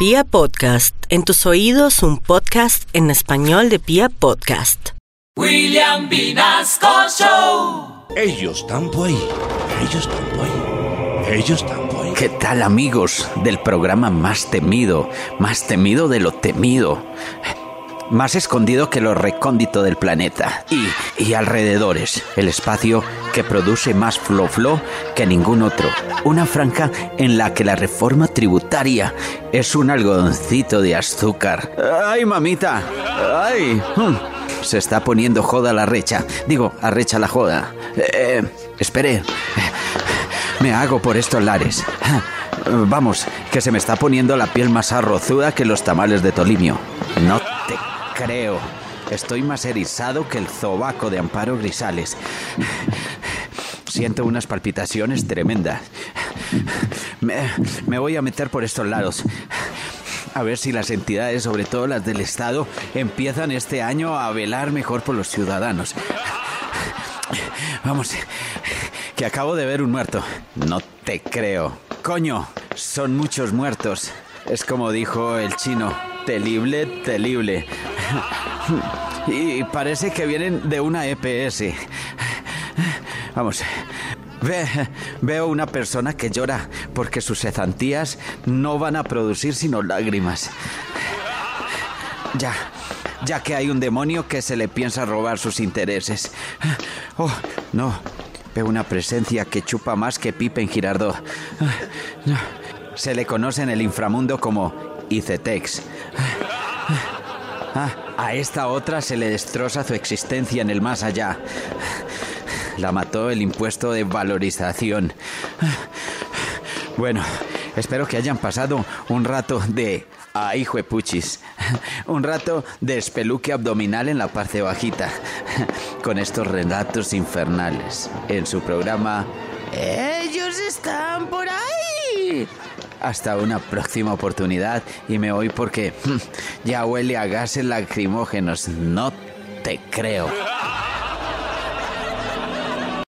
Pia Podcast, en tus oídos un podcast en español de Pia Podcast. William Vinasco Show. Ellos tampoco ahí. Ellos tampoco ahí. Ellos tampoco ahí. ¿Qué tal amigos del programa más temido, más temido de lo temido? Más escondido que lo recóndito del planeta y, y alrededores, el espacio que produce más flo-flo que ningún otro. Una franja en la que la reforma tributaria es un algodoncito de azúcar. ¡Ay, mamita! ¡Ay! Hmm. Se está poniendo joda la recha. Digo, arrecha la joda. Eh, espere. Me hago por estos lares. Vamos, que se me está poniendo la piel más arrozuda que los tamales de Tolimio. No te creo. Estoy más erizado que el zobaco de Amparo Grisales. Siento unas palpitaciones tremendas. Me, voy a meter por estos lados. A ver si las entidades, sobre todo las del Estado, empiezan este año a velar mejor por los ciudadanos. Vamos, que acabo de ver un muerto. No te creo. Coño, son muchos muertos. Es como dijo el chino. Terrible, terrible. Y parece que vienen de una EPS. Vamos. Ve, veo una persona que llora porque sus cesantías no van a producir sino lágrimas. Ya, ya que hay un demonio que se le piensa robar sus intereses. Oh, no. Veo una presencia que chupa más que Pipe en Girardot. Se le conoce en el inframundo como Icetex. Ah, a esta otra se le destroza su existencia en el más allá. La mató el impuesto de valorización. Bueno, espero que hayan pasado un rato de... Ah, hijo de puchis. Un rato de espeluque abdominal en la parte bajita. Con estos relatos infernales. En su programa... Ellos están por ahí. Hasta una próxima oportunidad y me voy porque ya huele a gases lacrimógenos. No te creo.